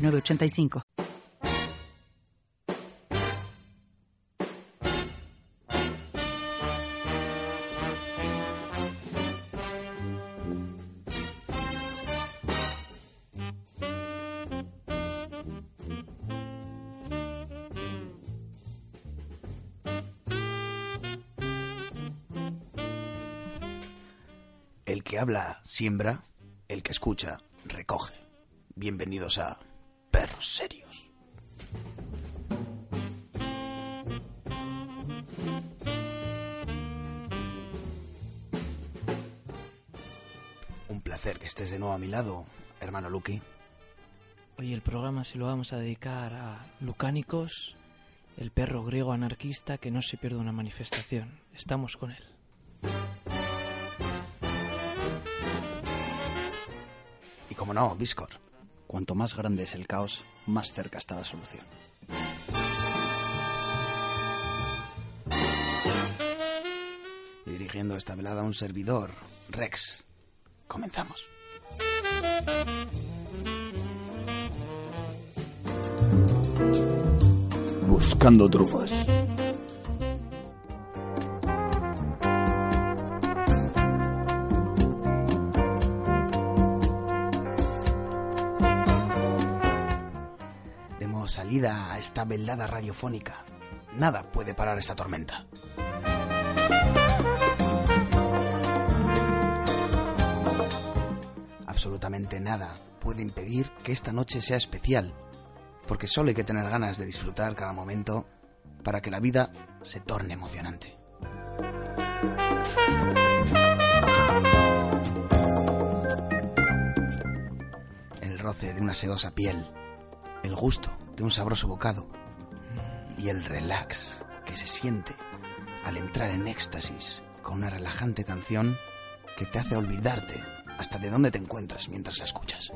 906985. El que habla siembra, el que escucha recoge. Bienvenidos a Perros Serios. Un placer que estés de nuevo a mi lado, hermano Lucky. Hoy el programa se lo vamos a dedicar a Lucánicos, el perro griego anarquista que no se pierde una manifestación. Estamos con él. Y como no, Viscor. Cuanto más grande es el caos, más cerca está la solución. Dirigiendo esta velada a un servidor, Rex. Comenzamos. Buscando trufas. Esta velada radiofónica. Nada puede parar esta tormenta. Absolutamente nada puede impedir que esta noche sea especial, porque solo hay que tener ganas de disfrutar cada momento para que la vida se torne emocionante. El roce de una sedosa piel, el gusto de un sabroso bocado y el relax que se siente al entrar en éxtasis con una relajante canción que te hace olvidarte hasta de dónde te encuentras mientras la escuchas.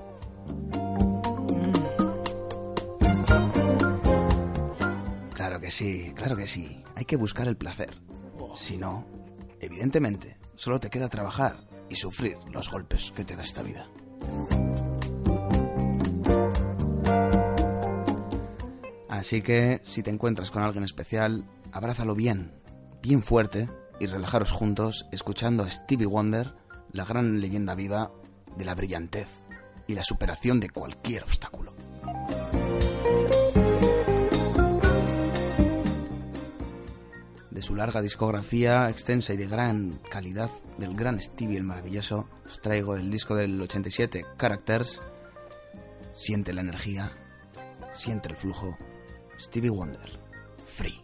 Claro que sí, claro que sí. Hay que buscar el placer. Si no, evidentemente, solo te queda trabajar y sufrir los golpes que te da esta vida. Así que, si te encuentras con alguien especial, abrázalo bien, bien fuerte y relajaros juntos escuchando a Stevie Wonder, la gran leyenda viva de la brillantez y la superación de cualquier obstáculo. De su larga discografía extensa y de gran calidad del gran Stevie el maravilloso, os traigo el disco del 87, Characters. Siente la energía, siente el flujo. Stevie Wonder, Free.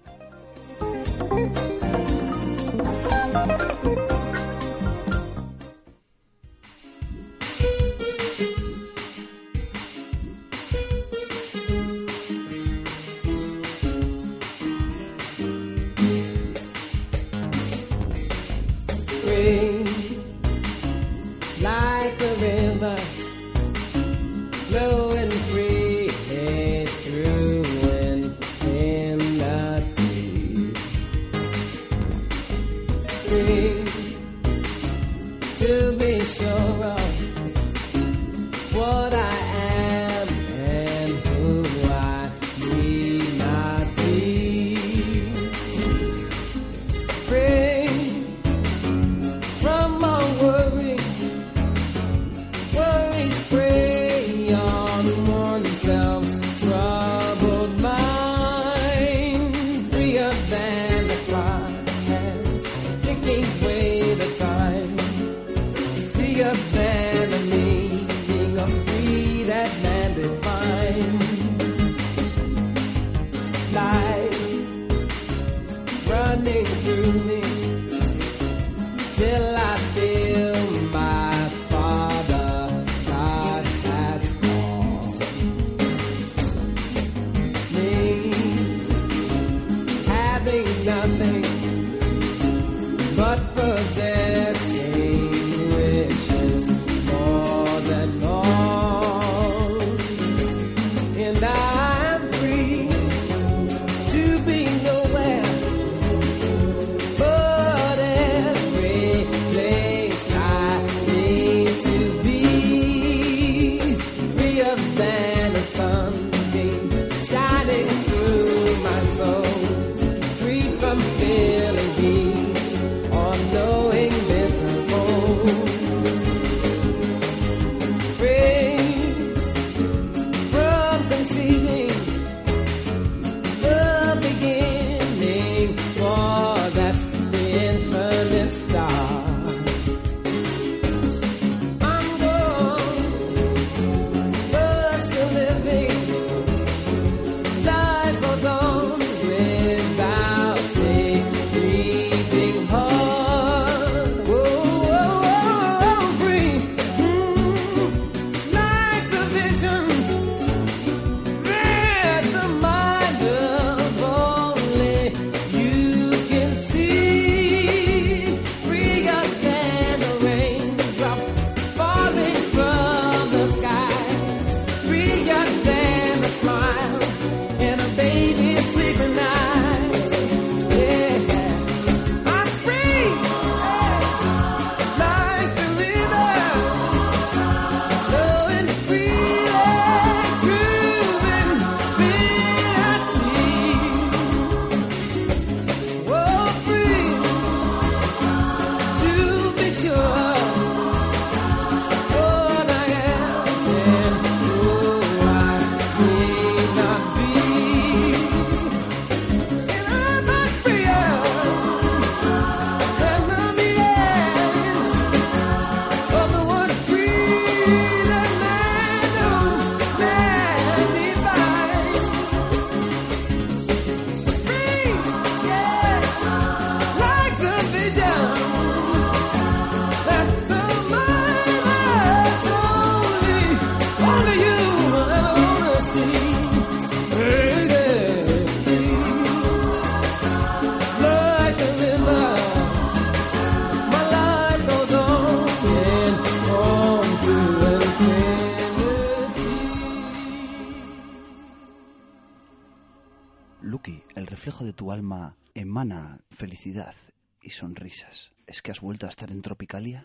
Vuelto a estar en Tropicalia?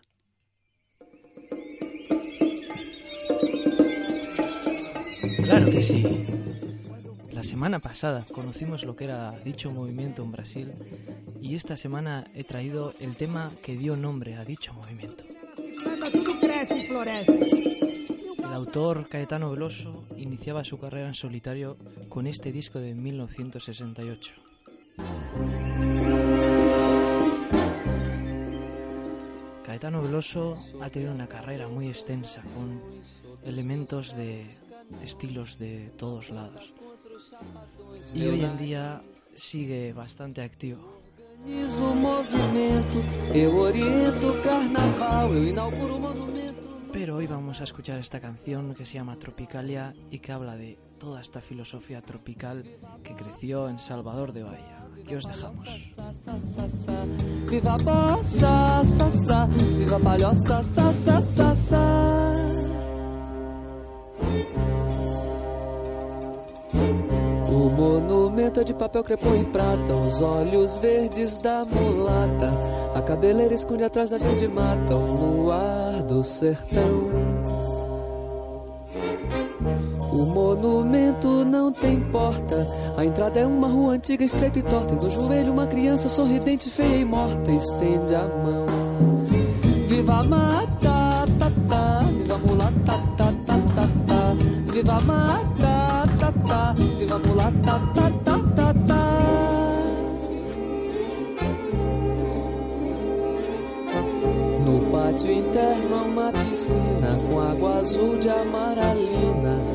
Claro que sí. La semana pasada conocimos lo que era dicho movimiento en Brasil y esta semana he traído el tema que dio nombre a dicho movimiento. El autor Caetano Veloso iniciaba su carrera en solitario con este disco de 1968. Caetano Veloso ha tenido una carrera muy extensa con elementos de estilos de todos lados. Y hoy en día sigue bastante activo. Pero hoy vamos a escuchar esta canción que se llama Tropicalia y que habla de toda esta filosofía tropical que creció en Salvador de Bahía. Aquí os dejamos. Sa, sa, sa, sa. Viva a bossa, sa, sa. Viva a palhoça, sa, sa, sa, sa. O monumento é de papel crepom e prata, os olhos verdes da mulata. A cabeleira esconde atrás da verde mata, o luar do sertão. O monumento não tem porta. A entrada é uma rua antiga, estreita e torta. E no joelho, uma criança sorridente, feia e morta. Estende a mão. Viva a mata, ta, ta. Viva a mulata, ta, ta, ta, ta. Viva a mata, ta, ta. Viva a mulata, ta, ta, ta, ta. No pátio interno uma piscina com água azul de amaralina,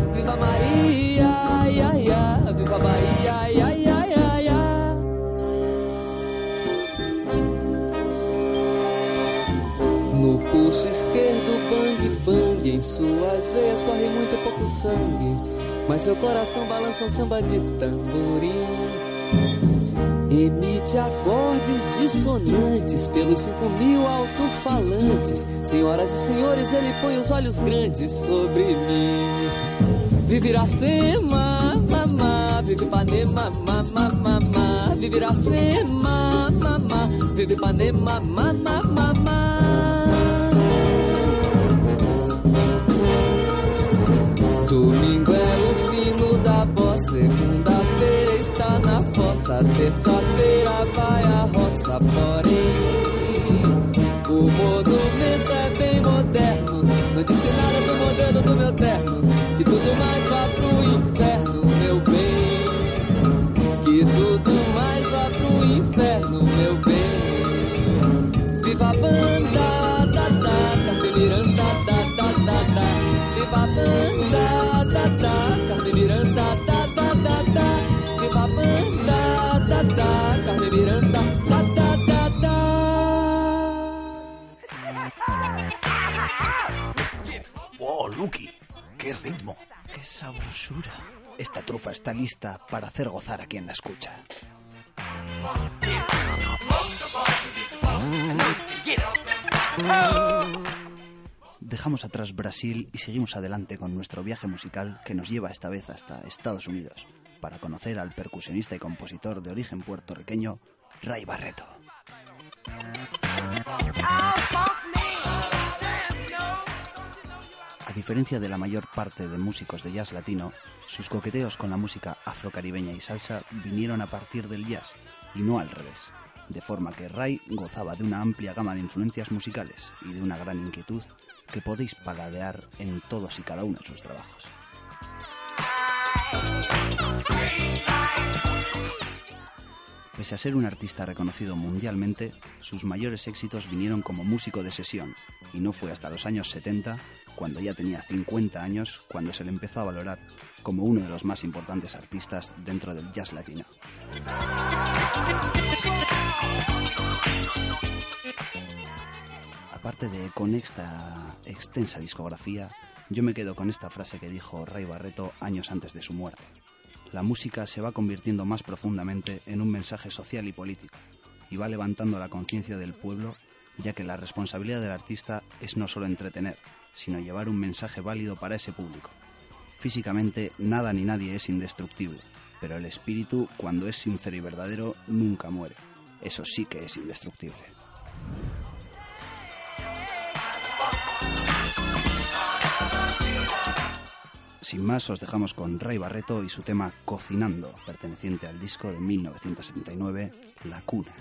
suas veias corre muito pouco sangue, mas seu coração balança um samba de tamborim. Emite acordes dissonantes pelos cinco mil alto-falantes. Senhoras e senhores, ele põe os olhos grandes sobre mim. Vive Iracema, mamá, vive Ipanema, mamá, mamá, vive Iracema, mamá, vive Ipanema, mamá, mamá. Terça-feira vai a roça, porém o monumento é bem moderno. Não disse nada Esta trufa está lista para hacer gozar a quien la escucha. Dejamos atrás Brasil y seguimos adelante con nuestro viaje musical que nos lleva esta vez hasta Estados Unidos para conocer al percusionista y compositor de origen puertorriqueño Ray Barreto. A diferencia de la mayor parte de músicos de jazz latino, sus coqueteos con la música afrocaribeña y salsa vinieron a partir del jazz y no al revés, de forma que Ray gozaba de una amplia gama de influencias musicales y de una gran inquietud que podéis paladear en todos y cada uno de sus trabajos. Pese a ser un artista reconocido mundialmente, sus mayores éxitos vinieron como músico de sesión, y no fue hasta los años 70, cuando ya tenía 50 años, cuando se le empezó a valorar como uno de los más importantes artistas dentro del jazz latino. Aparte de con esta extensa discografía, yo me quedo con esta frase que dijo Ray Barreto años antes de su muerte. La música se va convirtiendo más profundamente en un mensaje social y político, y va levantando la conciencia del pueblo, ya que la responsabilidad del artista es no solo entretener, sino llevar un mensaje válido para ese público. Físicamente nada ni nadie es indestructible, pero el espíritu, cuando es sincero y verdadero, nunca muere. Eso sí que es indestructible. Sin más, os dejamos con Ray Barreto y su tema Cocinando, perteneciente al disco de 1979, La Cuna.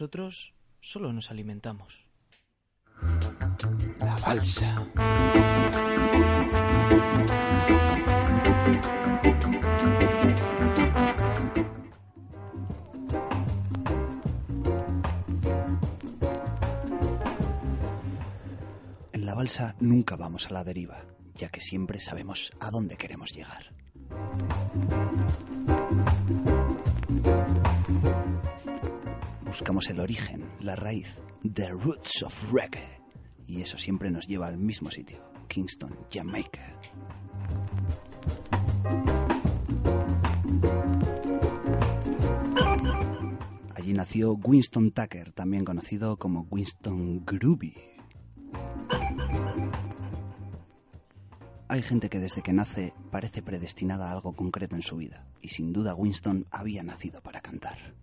Nosotros solo nos alimentamos. La balsa. En la balsa nunca vamos a la deriva, ya que siempre sabemos a dónde queremos llegar. Buscamos el origen, la raíz, the roots of reggae. Y eso siempre nos lleva al mismo sitio, Kingston, Jamaica. Allí nació Winston Tucker, también conocido como Winston Groovy. Hay gente que desde que nace parece predestinada a algo concreto en su vida, y sin duda Winston había nacido para cantar.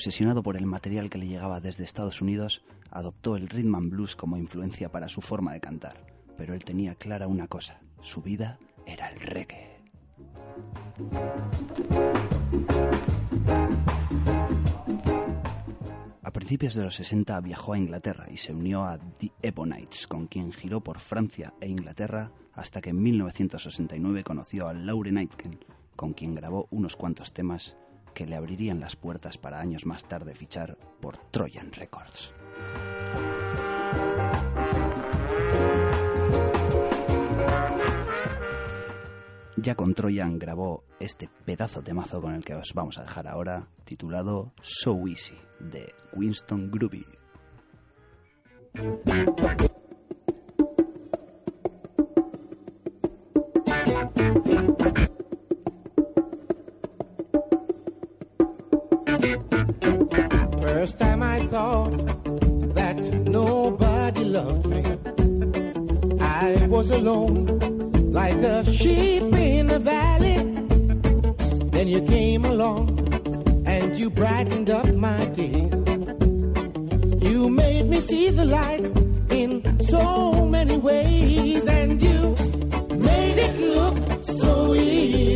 Obsesionado por el material que le llegaba desde Estados Unidos, adoptó el rhythm and blues como influencia para su forma de cantar, pero él tenía clara una cosa, su vida era el reggae. A principios de los 60 viajó a Inglaterra y se unió a The Ebonites, con quien giró por Francia e Inglaterra hasta que en 1969 conoció a Lauren Aitken, con quien grabó unos cuantos temas que le abrirían las puertas para años más tarde fichar por Trojan Records. Ya con Trojan grabó este pedazo de mazo con el que os vamos a dejar ahora, titulado So Easy, de Winston Groovy. First time I thought that nobody loved me. I was alone, like a sheep in a valley. Then you came along and you brightened up my days. You made me see the light in so many ways, and you made it look so easy.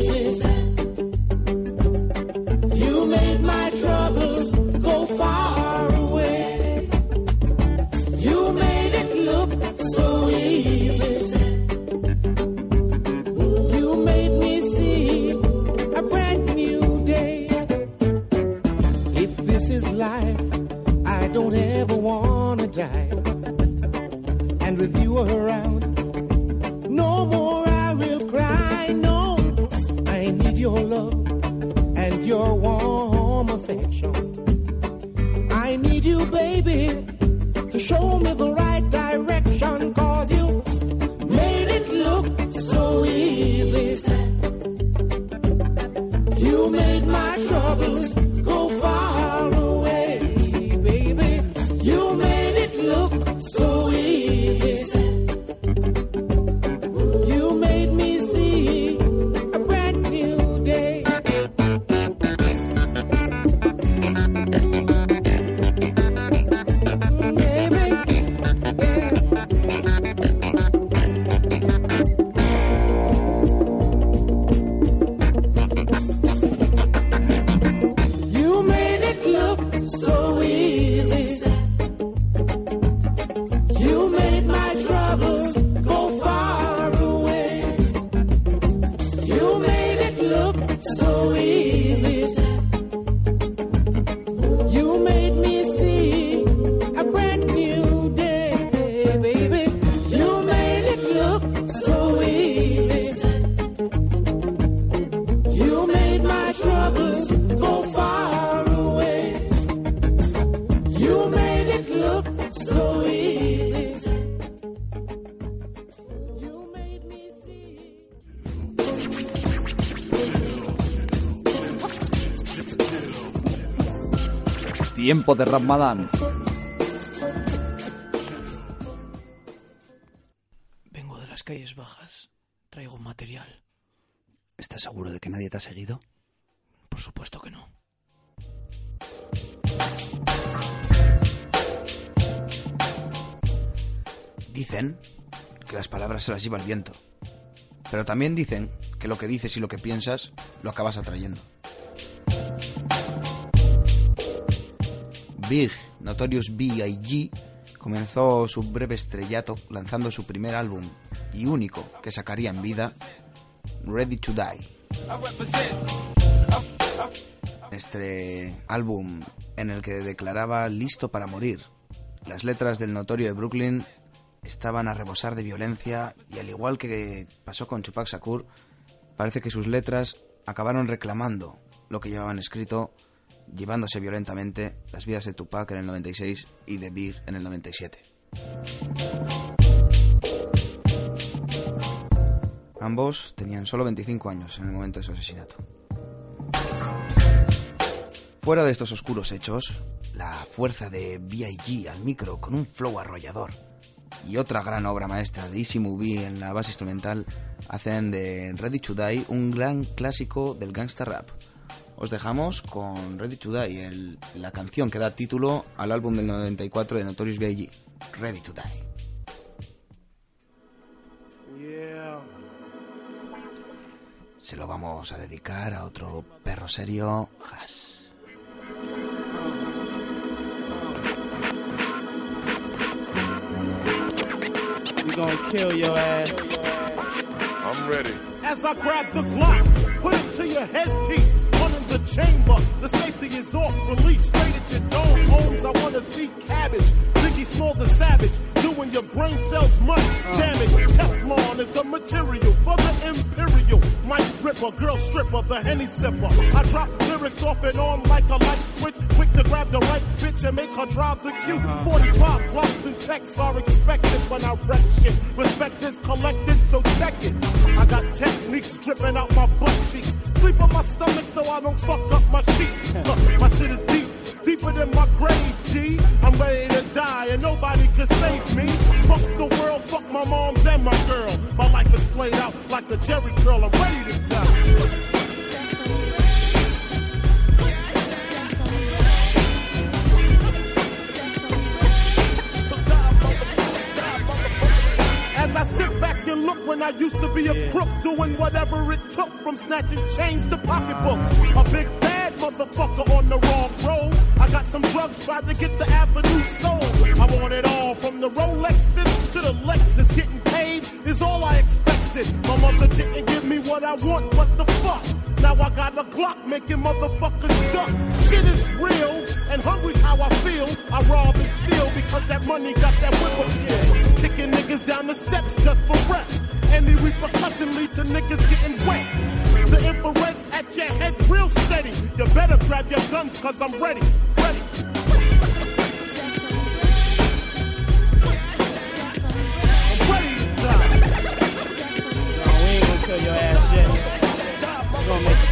Tiempo de Ramadán. Vengo de las calles bajas. Traigo material. ¿Estás seguro de que nadie te ha seguido? Por supuesto que no. Dicen que las palabras se las lleva el viento. Pero también dicen que lo que dices y lo que piensas lo acabas atrayendo. Big, Notorious B.I.G., comenzó su breve estrellato lanzando su primer álbum y único que sacaría en vida, Ready to Die. Este álbum en el que declaraba listo para morir. Las letras del notorio de Brooklyn estaban a rebosar de violencia y al igual que pasó con Tupac Shakur, parece que sus letras acabaron reclamando lo que llevaban escrito, llevándose violentamente las vidas de Tupac en el 96 y de Big en el 97. Ambos tenían solo 25 años en el momento de su asesinato. Fuera de estos oscuros hechos, la fuerza de B.I.G. al micro con un flow arrollador y otra gran obra maestra de Easy Movie en la base instrumental hacen de Ready to Die un gran clásico del gangsta rap. Os dejamos con Ready to Die, el- la canción que da título al álbum del 94 de Notorious B.I.G. Ready to Die. Yeah. Se lo vamos a dedicar a otro perro serio, Haas. We gonna kill your ass. I'm ready. As I grab the Glock, put it to your headpiece. The chamber, the safety is off. Release straight at your dome. Homes, I wanna see cabbage. Ziggy Small the savage, doing your brain cells much damage. Teflon is the material for the imperial. Mike Ripper, girl stripper, the Henny sipper. I drop lyrics off and on like a light switch. Quick to grab the right bitch and make her drive the cue. 45 blocks and texts are expected when I wreck shit. Respect is collected, so check it. I got techniques dripping out my butt cheeks. Sleep on my stomach so I don't fuck up my sheets. My shit is deep, deeper than my grave, G. I'm ready to die and nobody can save me. Fuck the world, fuck my moms and my girl. My life is played out like a Jerry curl. I'm ready to die. When I used to be a crook, doing whatever it took from snatching chains to pocketbooks. Ah. A big bad motherfucker on the wrong road. I got some drugs, tried to get the avenue sold. I want it all from the Rolexes to the Lexus. Getting paid is all I expected. My mother didn't give me what I want, what the fuck? Now I got a Glock making motherfuckers duck. Shit is real, and hungry's how I feel. I rob and steal because that money got that whip appeal. Kicking niggas down the steps just for rep. Any repercussion lead to niggas getting wet. The infrared's at your head real steady. You better grab your guns cause I'm ready. Ready. Ready we ain't gonna kill your ass yet. Gonna make.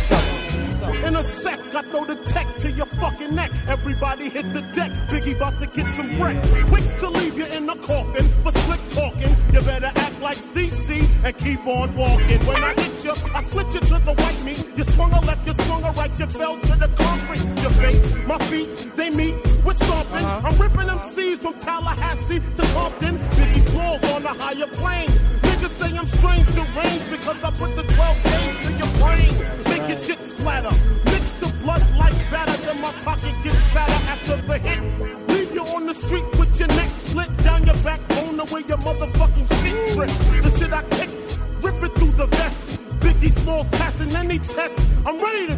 In a sec, I throw the tech to your fucking neck. Everybody hit the deck. Biggie about to get some wreck. Quick to leave you in the coffin for slick talking. You better act like CC and keep on walking. When I hit you, I switch you to the white meat. You swung a left, you swung a right, you fell to the concrete. Your face, my feet, they meet with stomping. Uh-huh. I'm ripping them C's from Tallahassee to Compton. Biggie Smalls on a higher plane. Say I'm strange deranged because I put the 12 gauge to your brain. Make your shit splatter. Mix the blood like batter, then my pocket gets fatter after the hit. Leave you on the street with your neck slit down your backbone to where your motherfucking shit trip. The shit I kick, rip it through the vest. Biggie Smalls passing any test. I'm ready to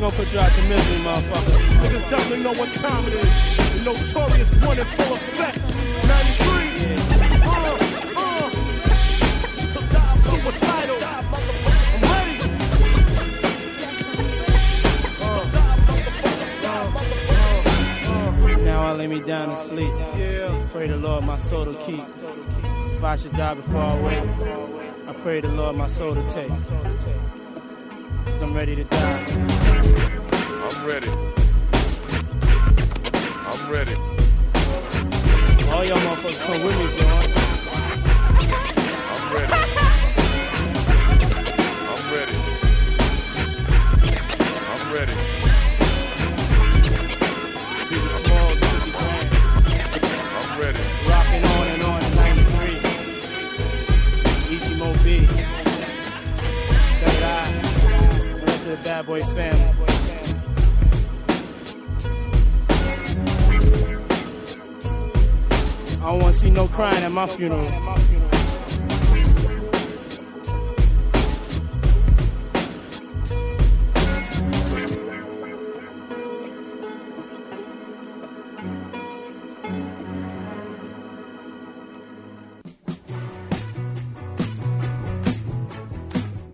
gonna put you out to misery, motherfucker. Niggas know what time it is. The notorious one in full effect. 93. Uh, uh. Suicidal. I'm. Now I lay me down to sleep. Yeah. Pray the Lord my soul to keep. If I should die before I wake, I pray the Lord my soul to take. Cause I'm ready to die. I'm ready. I'm ready. All y'all motherfuckers come with me, bro. I'm ready. I'm ready. I'm ready. Boy family. I don't want to see no crying at my funeral.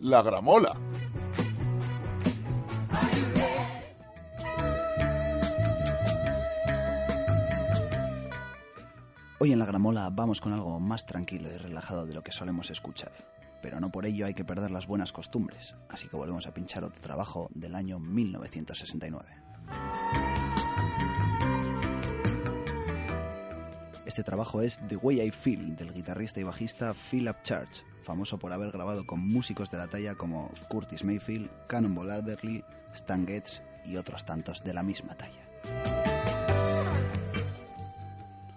La gramola. Hoy en la gramola vamos con algo más tranquilo y relajado de lo que solemos escuchar. Pero no por ello hay que perder las buenas costumbres, así que volvemos a pinchar otro trabajo del año 1969. Este trabajo es The Way I Feel del guitarrista y bajista Philip Church, famoso por haber grabado con músicos de la talla como Curtis Mayfield, Cannonball Adderley, Stan Getz y otros tantos de la misma talla.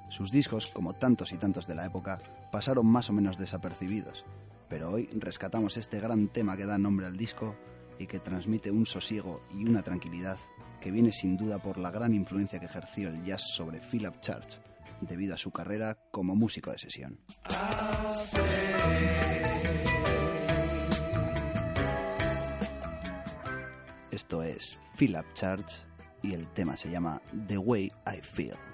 Sus discos, como tantos y tantos de la época, pasaron más o menos desapercibidos, pero hoy rescatamos este gran tema que da nombre al disco y que transmite un sosiego y una tranquilidad que viene sin duda por la gran influencia que ejerció el jazz sobre Philip Church debido a su carrera como músico de sesión. Esto es Philip Church y el tema se llama The Way I Feel.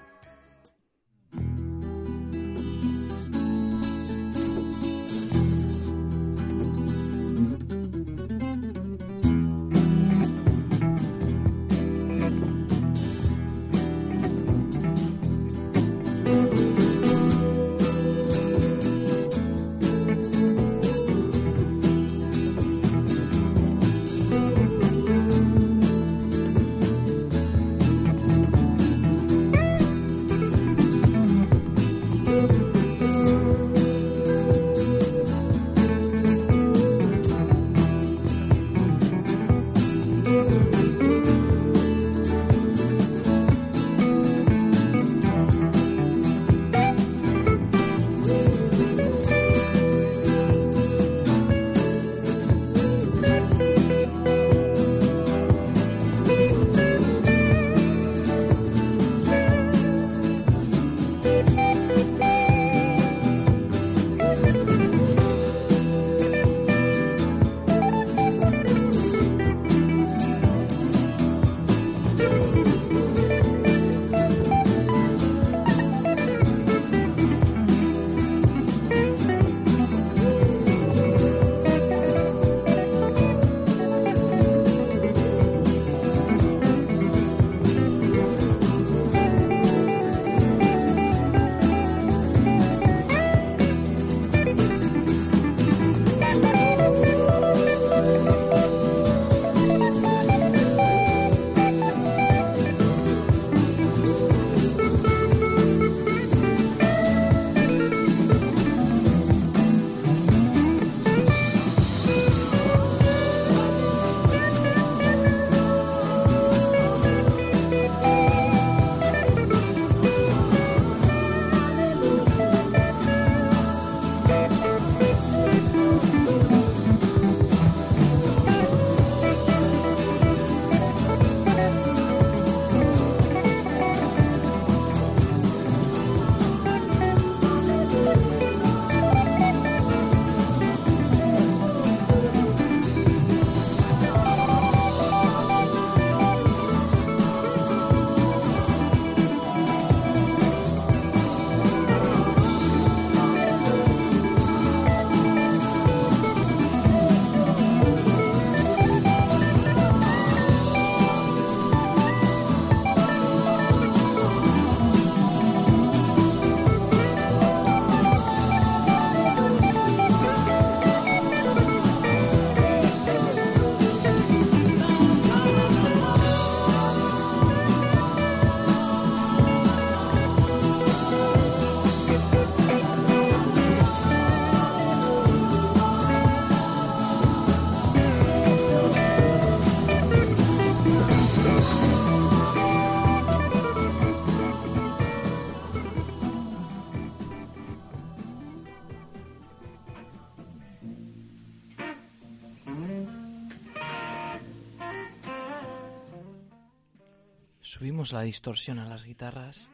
La distorsión a las guitarras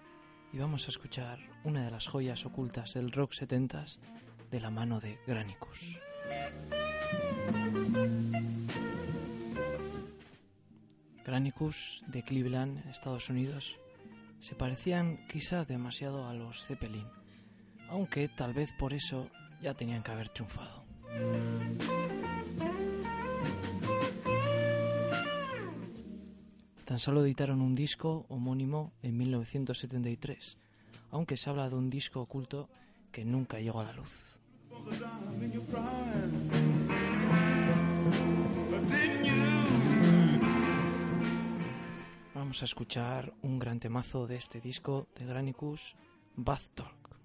y vamos a escuchar una de las joyas ocultas del rock 70s de la mano de Granicus. Granicus de Cleveland, Estados Unidos, se parecían quizá demasiado a los Zeppelin, aunque tal vez por eso ya tenían que haber triunfado. Tan solo editaron un disco homónimo en 1973, aunque se habla de un disco oculto que nunca llegó a la luz. Vamos a escuchar un gran temazo de este disco de Granicus, Bath Talk.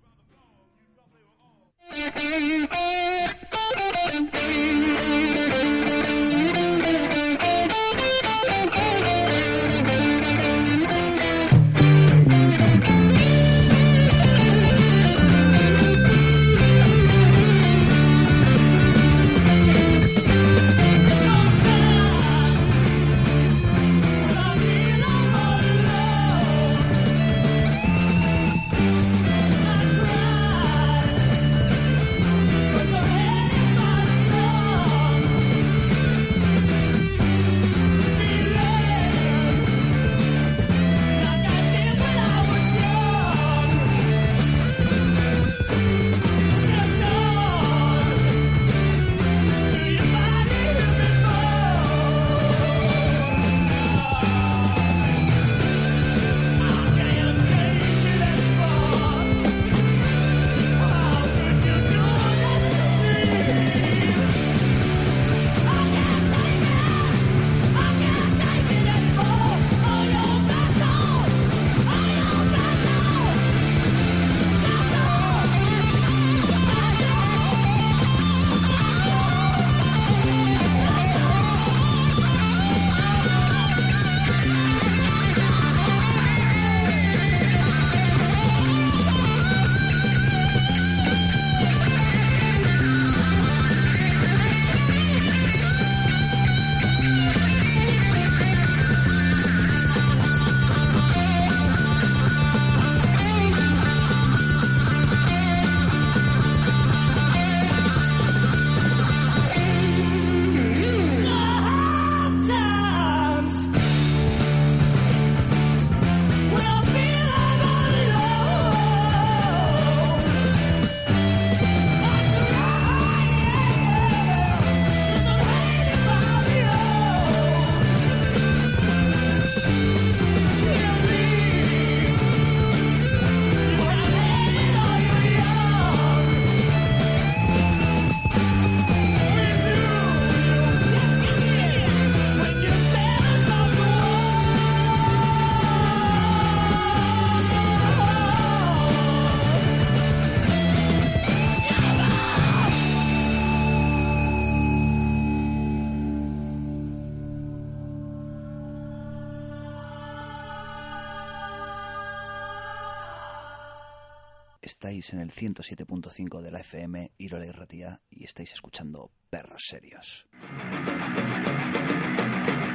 Estáis en el 107.5 de la FM Irola y Ratía y estáis escuchando Perros Serios.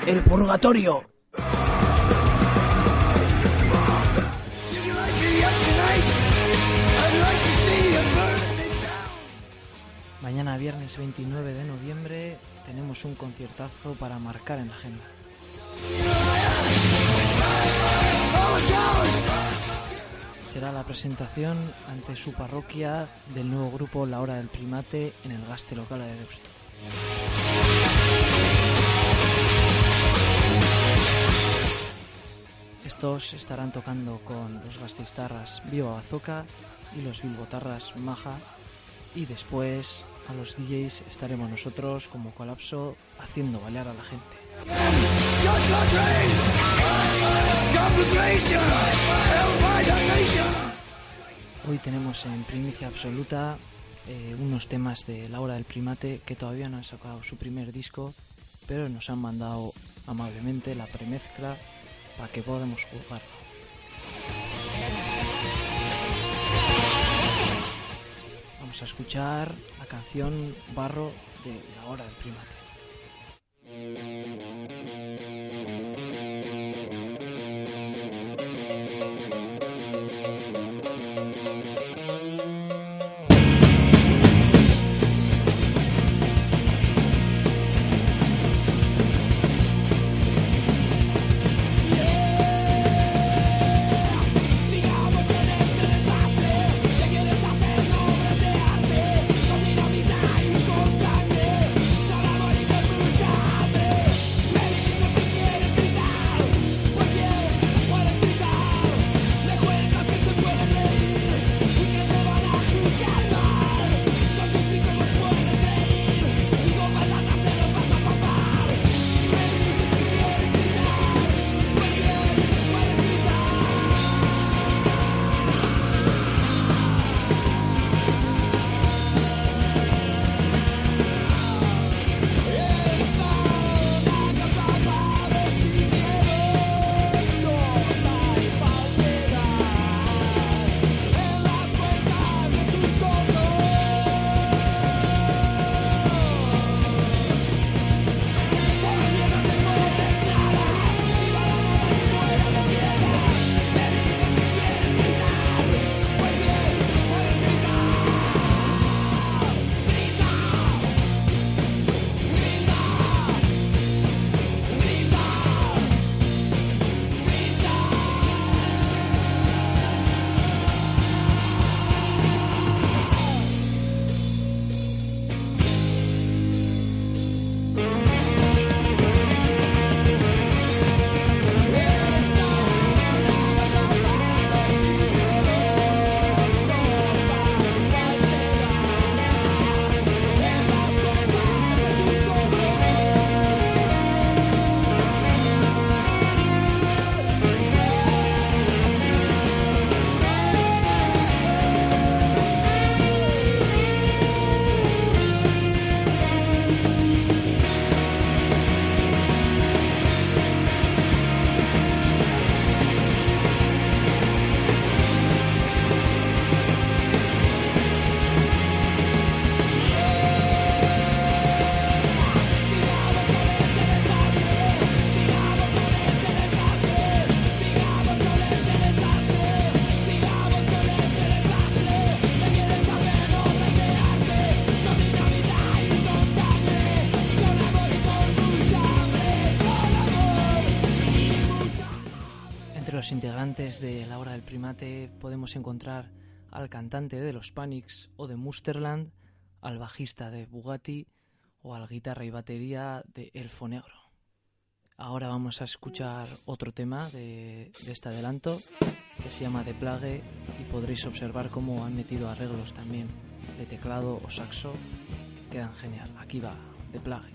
El purgatorio. Mañana viernes 29 de noviembre tenemos un conciertazo para marcar en la agenda. Será la presentación ante su parroquia del nuevo grupo La Hora del Primate en el gaste local de Deusto. Estos estarán tocando con los gastistarras Viva Bazooka y los bilbotarras Maja y después a los DJs estaremos nosotros como colapso haciendo bailar a la gente. Hoy tenemos en primicia absoluta eh, unos temas de Laura del Primate que todavía no han sacado su primer disco, pero nos han mandado amablemente la premezcla para que podamos juzgarlo. Vamos a escuchar la canción Barro de La Hora del Primate. De La Hora del Primate podemos encontrar al cantante de los Panics o de Musterland, al bajista de Bugatti o al guitarra y batería de Elfo Negro. Ahora vamos a escuchar otro tema de, de este adelanto que se llama The Plague y podréis observar cómo han metido arreglos también de teclado o saxo que quedan genial. Aquí va The Plague.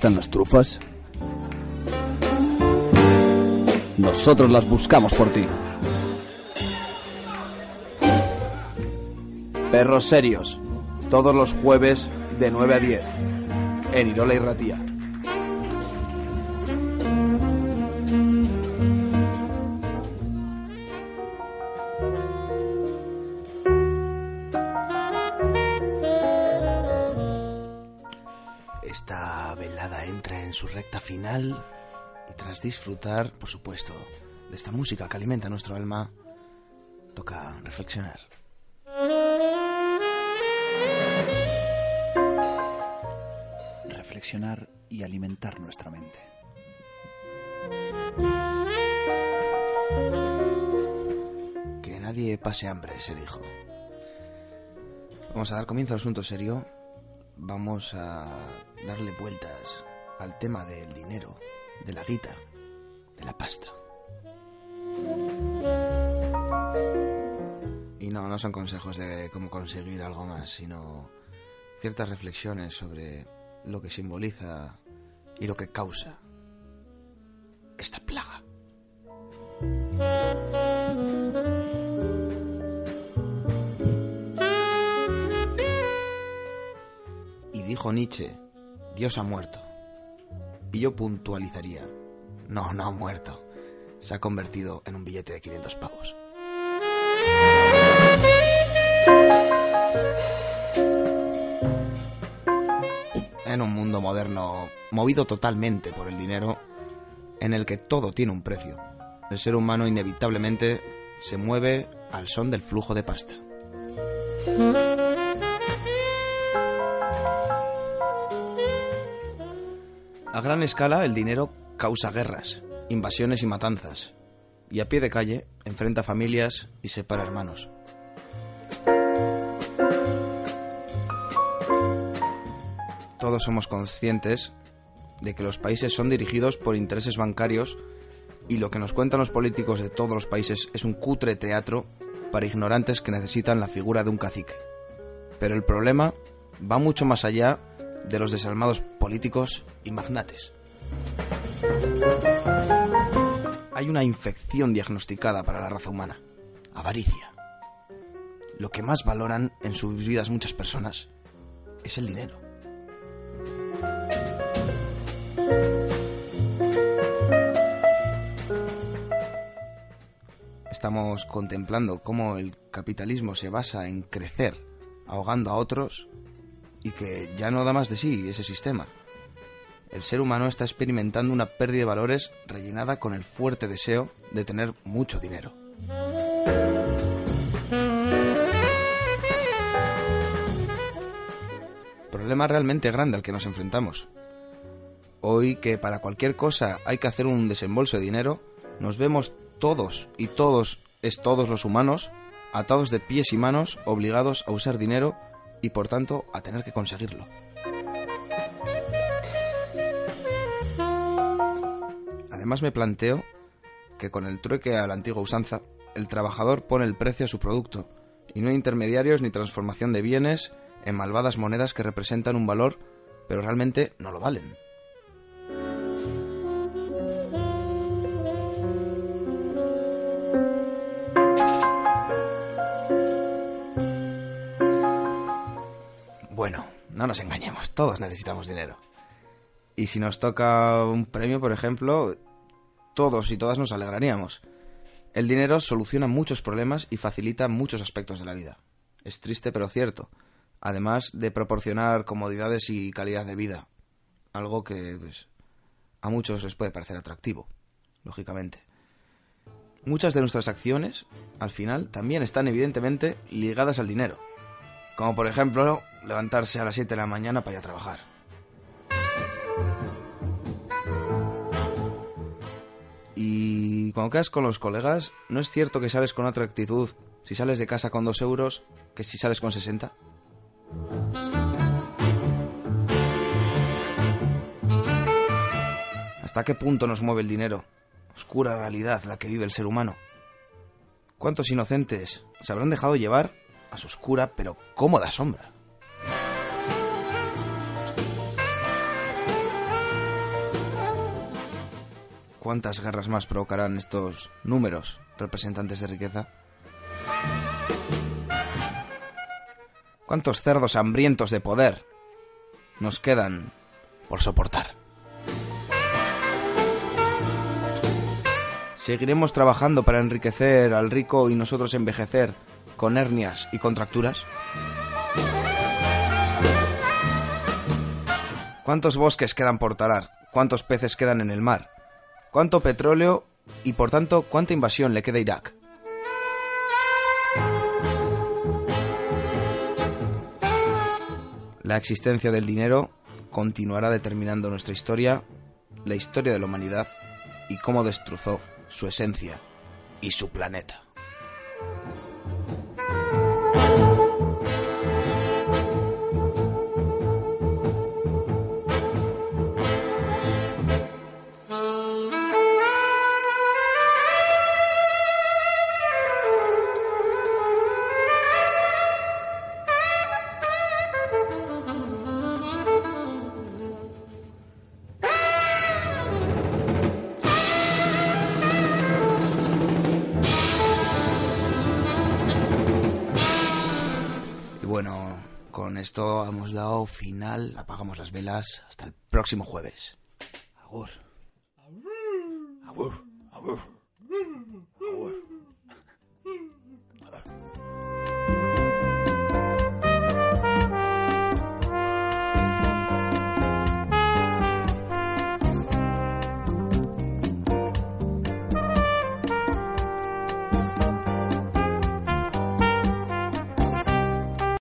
Gustan las trufas? Nosotros las buscamos por ti. Perros serios, todos los jueves de 9 a 10, en Irola y Ratía. Esta velada entra en su recta final y tras disfrutar, por supuesto, de esta música que alimenta nuestro alma, toca reflexionar. Reflexionar y alimentar nuestra mente. Que nadie pase hambre, se dijo. Vamos a dar comienzo al asunto serio. Vamos a darle vueltas al tema del dinero, de la guita, de la pasta. Y no, no son consejos de cómo conseguir algo más, sino ciertas reflexiones sobre lo que simboliza y lo que causa esta plaga. Dijo Nietzsche, Dios ha muerto. Y yo puntualizaría, no, no ha muerto. se ha convertido en un billete de 500 pavos. En un mundo moderno movido totalmente por el dinero, en el que todo tiene un precio, el ser humano inevitablemente se mueve al son del flujo de pasta. A gran escala, el dinero causa guerras, invasiones y matanzas, y a pie de calle enfrenta familias y separa hermanos. Todos somos conscientes de que los países son dirigidos por intereses bancarios y lo que nos cuentan los políticos de todos los países es un cutre teatro para ignorantes que necesitan la figura de un cacique. Pero el problema va mucho más allá de los desalmados políticos y magnates. Hay una infección diagnosticada para la raza humana, avaricia. Lo que más valoran en sus vidas muchas personas es el dinero. Estamos contemplando cómo el capitalismo se basa en crecer ahogando a otros y que ya no da más de sí ese sistema. El ser humano está experimentando una pérdida de valores rellenada con el fuerte deseo de tener mucho dinero. Problema realmente grande al que nos enfrentamos. Hoy que para cualquier cosa hay que hacer un desembolso de dinero, nos vemos todos y todos es todos los humanos atados de pies y manos, obligados a usar dinero y por tanto a tener que conseguirlo. Además me planteo que con el trueque a la antigua usanza, el trabajador pone el precio a su producto y no hay intermediarios ni transformación de bienes en malvadas monedas que representan un valor pero realmente no lo valen. Bueno, no nos engañemos, todos necesitamos dinero. Y si nos toca un premio, por ejemplo, todos y todas nos alegraríamos. El dinero soluciona muchos problemas y facilita muchos aspectos de la vida. Es triste pero cierto. Además de proporcionar comodidades y calidad de vida. Algo que pues, a muchos les puede parecer atractivo, lógicamente. Muchas de nuestras acciones, al final, también están evidentemente ligadas al dinero. Como por ejemplo, levantarse a las 7 de la mañana para ir a trabajar. Y cuando quedas con los colegas, ¿no es cierto que sales con otra actitud si sales de casa con 2 euros que si sales con 60? ¿Hasta qué punto nos mueve el dinero? Oscura realidad la que vive el ser humano. ¿Cuántos inocentes se habrán dejado llevar a su oscura pero cómoda sombra? ¿Cuántas guerras más provocarán estos números representantes de riqueza? ¿Cuántos cerdos hambrientos de poder nos quedan por soportar? ¿Seguiremos trabajando para enriquecer al rico y nosotros envejecer con hernias y contracturas? ¿Cuántos bosques quedan por talar? ¿Cuántos peces quedan en el mar? ¿Cuánto petróleo y por tanto cuánta invasión le queda a Irak? La existencia del dinero continuará determinando nuestra historia, la historia de la humanidad y cómo destrozó su esencia y su planeta. hemos dado final, apagamos las velas, hasta el próximo jueves. Agur. Agur. Agur. Agur.